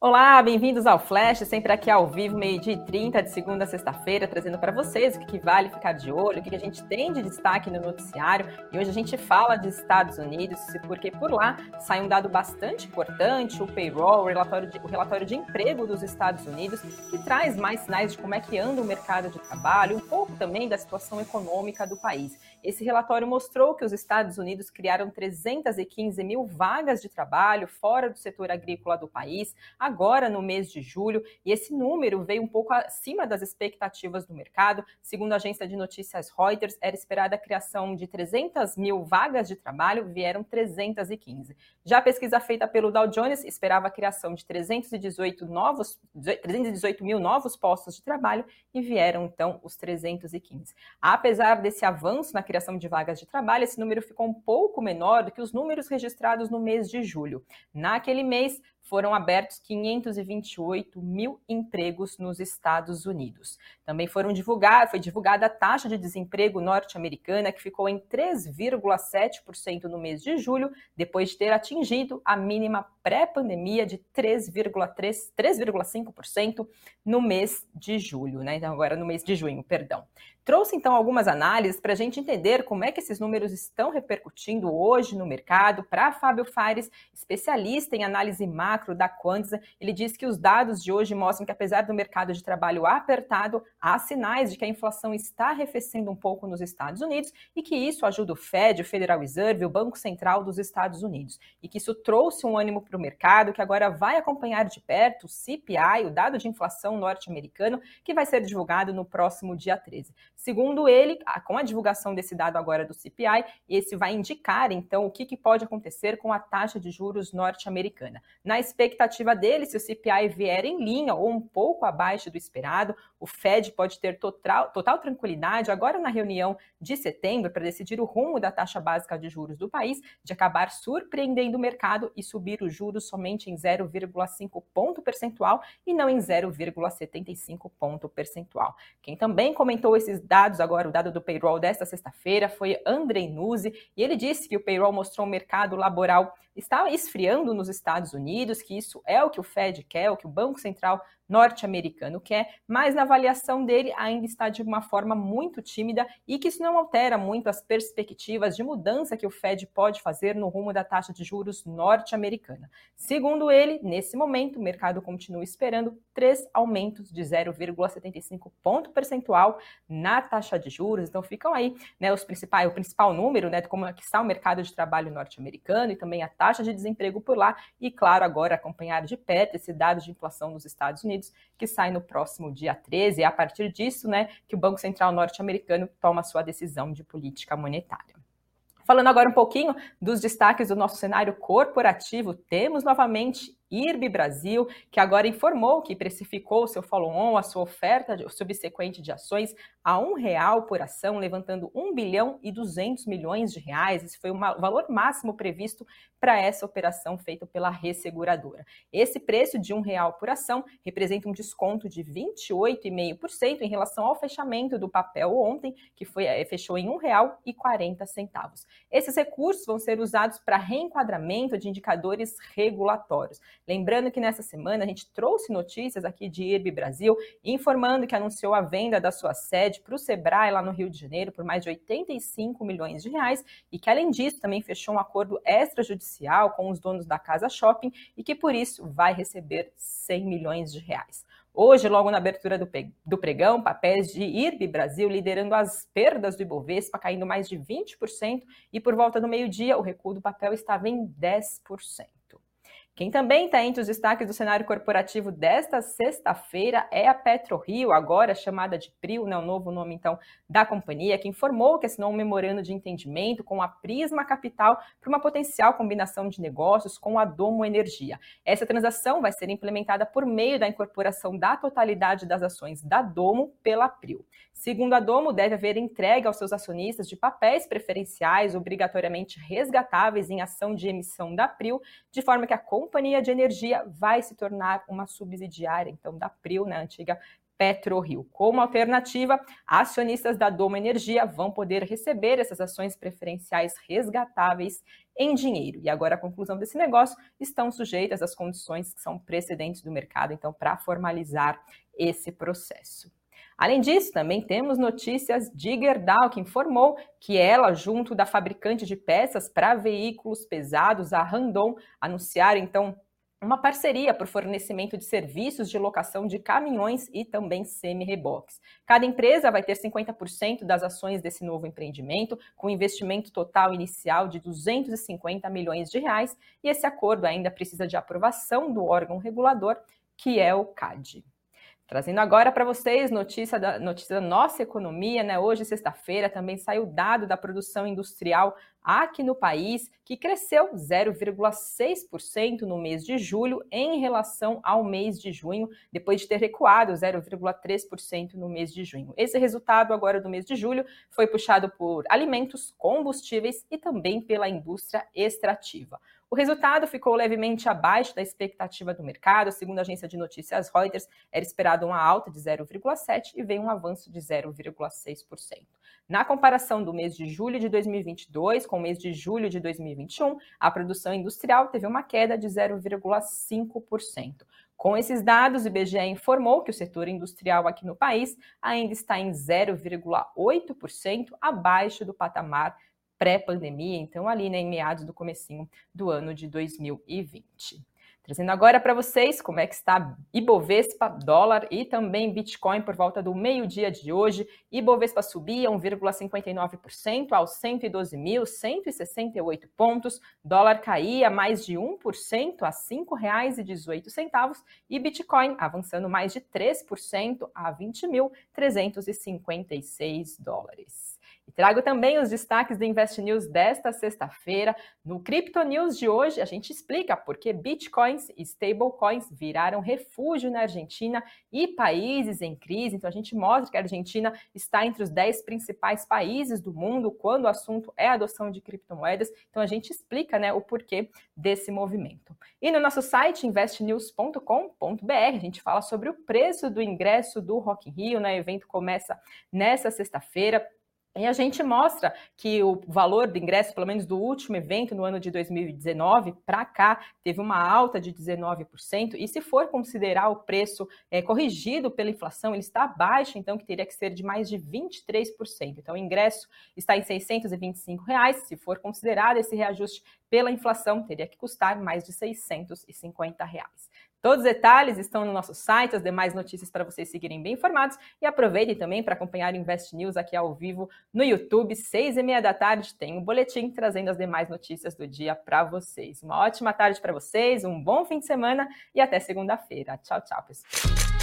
Olá, bem-vindos ao Flash, sempre aqui ao vivo, meio-dia e 30, de segunda a sexta-feira, trazendo para vocês o que vale ficar de olho, o que a gente tem de destaque no noticiário. E hoje a gente fala de Estados Unidos, porque por lá sai um dado bastante importante, o payroll, o relatório de, o relatório de emprego dos Estados Unidos, que traz mais sinais de como é que anda o mercado de trabalho, um pouco também da situação econômica do país. Esse relatório mostrou que os Estados Unidos criaram 315 mil vagas de trabalho fora do setor agrícola do país, agora no mês de julho, e esse número veio um pouco acima das expectativas do mercado. Segundo a agência de notícias Reuters, era esperada a criação de 300 mil vagas de trabalho, vieram 315. Já a pesquisa feita pelo Dow Jones esperava a criação de 318, novos, 318 mil novos postos de trabalho e vieram então os 315. Apesar desse avanço na criação de vagas de trabalho, esse número ficou um pouco menor do que os números registrados no mês de julho. Naquele mês, foram abertos 528 mil empregos nos Estados Unidos. Também foram divulgar, foi divulgada a taxa de desemprego norte-americana, que ficou em 3,7% no mês de julho, depois de ter atingido a mínima pré-pandemia de 3,5% no mês de julho, né? Então, agora no mês de junho, perdão. Trouxe então algumas análises para a gente entender como é que esses números estão repercutindo hoje no mercado. Para Fábio Fares, especialista em análise macro da Quantza, ele diz que os dados de hoje mostram que, apesar do mercado de trabalho apertado, há sinais de que a inflação está arrefecendo um pouco nos Estados Unidos e que isso ajuda o Fed, o Federal Reserve, o Banco Central dos Estados Unidos. E que isso trouxe um ânimo para o mercado que agora vai acompanhar de perto o CPI, o dado de inflação norte-americano, que vai ser divulgado no próximo dia 13. Segundo ele, com a divulgação desse dado agora do CPI, esse vai indicar, então, o que, que pode acontecer com a taxa de juros norte-americana. Na expectativa dele, se o CPI vier em linha ou um pouco abaixo do esperado, o Fed pode ter total, total tranquilidade agora na reunião de setembro para decidir o rumo da taxa básica de juros do país, de acabar surpreendendo o mercado e subir os juros somente em 0,5 ponto percentual e não em 0,75 ponto percentual. Quem também comentou esses dados agora, o dado do payroll desta sexta-feira foi Andrei Nuzzi, e ele disse que o payroll mostrou um mercado laboral está esfriando nos Estados Unidos, que isso é o que o Fed quer, o que o Banco Central norte-americano quer, mas na avaliação dele ainda está de uma forma muito tímida e que isso não altera muito as perspectivas de mudança que o Fed pode fazer no rumo da taxa de juros norte-americana. Segundo ele, nesse momento, o mercado continua esperando três aumentos de 0,75 ponto percentual na taxa de juros. Então ficam aí né, os principais, o principal número né, de como é que está o mercado de trabalho norte-americano e também a taxa de desemprego por lá. E, claro, agora acompanhar de perto esse dado de inflação nos Estados Unidos, que sai no próximo dia 13. É a partir disso, né, que o Banco Central norte-americano toma sua decisão de política monetária. Falando agora um pouquinho dos destaques do nosso cenário corporativo, temos novamente IRB Brasil, que agora informou que precificou seu follow-on, a sua oferta subsequente de ações, a um real por ação, levantando 1 bilhão e 200 milhões de reais. Esse foi o valor máximo previsto para essa operação feita pela resseguradora. Esse preço de um real por ação representa um desconto de 28,5% em relação ao fechamento do papel ontem, que foi, eh, fechou em R$ 1,40. Esses recursos vão ser usados para reenquadramento de indicadores regulatórios. Lembrando que nessa semana a gente trouxe notícias aqui de IRB Brasil, informando que anunciou a venda da sua sede para o Sebrae lá no Rio de Janeiro por mais de 85 milhões de reais e que além disso também fechou um acordo extrajudicial com os donos da Casa Shopping e que por isso vai receber 100 milhões de reais. Hoje, logo na abertura do, pregão, papéis de IRB Brasil liderando as perdas do Ibovespa, caindo mais de 20%, e por volta do meio-dia, o recuo do papel estava em 10%. Quem também está entre os destaques do cenário corporativo desta sexta-feira é a PetroRio, agora chamada de PRIO, né, o novo nome então da companhia, que informou que assinou um memorando de entendimento com a Prisma Capital para uma potencial combinação de negócios com a Domo Energia. Essa transação vai ser implementada por meio da incorporação da totalidade das ações da Domo pela PRIO. Segundo a Domo, deve haver entrega aos seus acionistas de papéis preferenciais obrigatoriamente resgatáveis em ação de emissão da PRIO, de forma que a companhia de energia vai se tornar uma subsidiária, então, da PRIO, né, antiga PetroRio. Como alternativa, acionistas da Doma Energia vão poder receber essas ações preferenciais resgatáveis em dinheiro. E agora a conclusão desse negócio estão sujeitas às condições que são precedentes do mercado, então, para formalizar esse processo. Além disso, também temos notícias de Gerdau, que informou que ela, junto da fabricante de peças para veículos pesados, a Randon, anunciaram então uma parceria para o fornecimento de serviços de locação de caminhões e também semi-reboques. Cada empresa vai ter 50% das ações desse novo empreendimento, com investimento total inicial de 250 milhões de reais, e esse acordo ainda precisa de aprovação do órgão regulador, que é o CAD. Trazendo agora para vocês notícia da, notícia da nossa economia, né? Hoje, sexta-feira, também saiu dado da produção industrial aqui no país, que cresceu 0,6% no mês de julho em relação ao mês de junho, depois de ter recuado 0,3% no mês de junho. Esse resultado agora do mês de julho foi puxado por alimentos, combustíveis e também pela indústria extrativa. O resultado ficou levemente abaixo da expectativa do mercado. Segundo a agência de notícias Reuters, era esperado uma alta de 0,7% e veio um avanço de 0,6%. Na comparação do mês de julho de 2022 com o mês de julho de 2021, a produção industrial teve uma queda de 0,5%. Com esses dados, o IBGE informou que o setor industrial aqui no país ainda está em 0,8% abaixo do patamar pré-pandemia, então ali né, em meados do comecinho do ano de 2020. Trazendo agora para vocês como é que está Ibovespa, dólar e também Bitcoin por volta do meio-dia de hoje. Ibovespa subia 1,59% aos 112.168 pontos. Dólar caía mais de 1% a R$ 5,18 e Bitcoin avançando mais de 3% a 20.356 dólares. E trago também os destaques do Invest News desta sexta-feira. No Crypto News de hoje, a gente explica por que bitcoins e stablecoins viraram refúgio na Argentina e países em crise. Então, a gente mostra que a Argentina está entre os 10 principais países do mundo quando o assunto é a adoção de criptomoedas. Então, a gente explica né, o porquê desse movimento. E no nosso site, investnews.com.br, a gente fala sobre o preço do ingresso do Rock in Rio. Né? O evento começa nessa sexta-feira. E a gente mostra que o valor do ingresso, pelo menos do último evento no ano de 2019 para cá, teve uma alta de 19%. E se for considerar o preço é, corrigido pela inflação, ele está abaixo, então que teria que ser de mais de 23%. Então o ingresso está em 625 reais. Se for considerado esse reajuste pela inflação, teria que custar mais de 650 reais. Todos os detalhes estão no nosso site, as demais notícias para vocês seguirem bem informados e aproveitem também para acompanhar o Invest News aqui ao vivo no YouTube, seis e meia da tarde tem um boletim trazendo as demais notícias do dia para vocês. Uma ótima tarde para vocês, um bom fim de semana e até segunda-feira. Tchau, tchau, pessoal.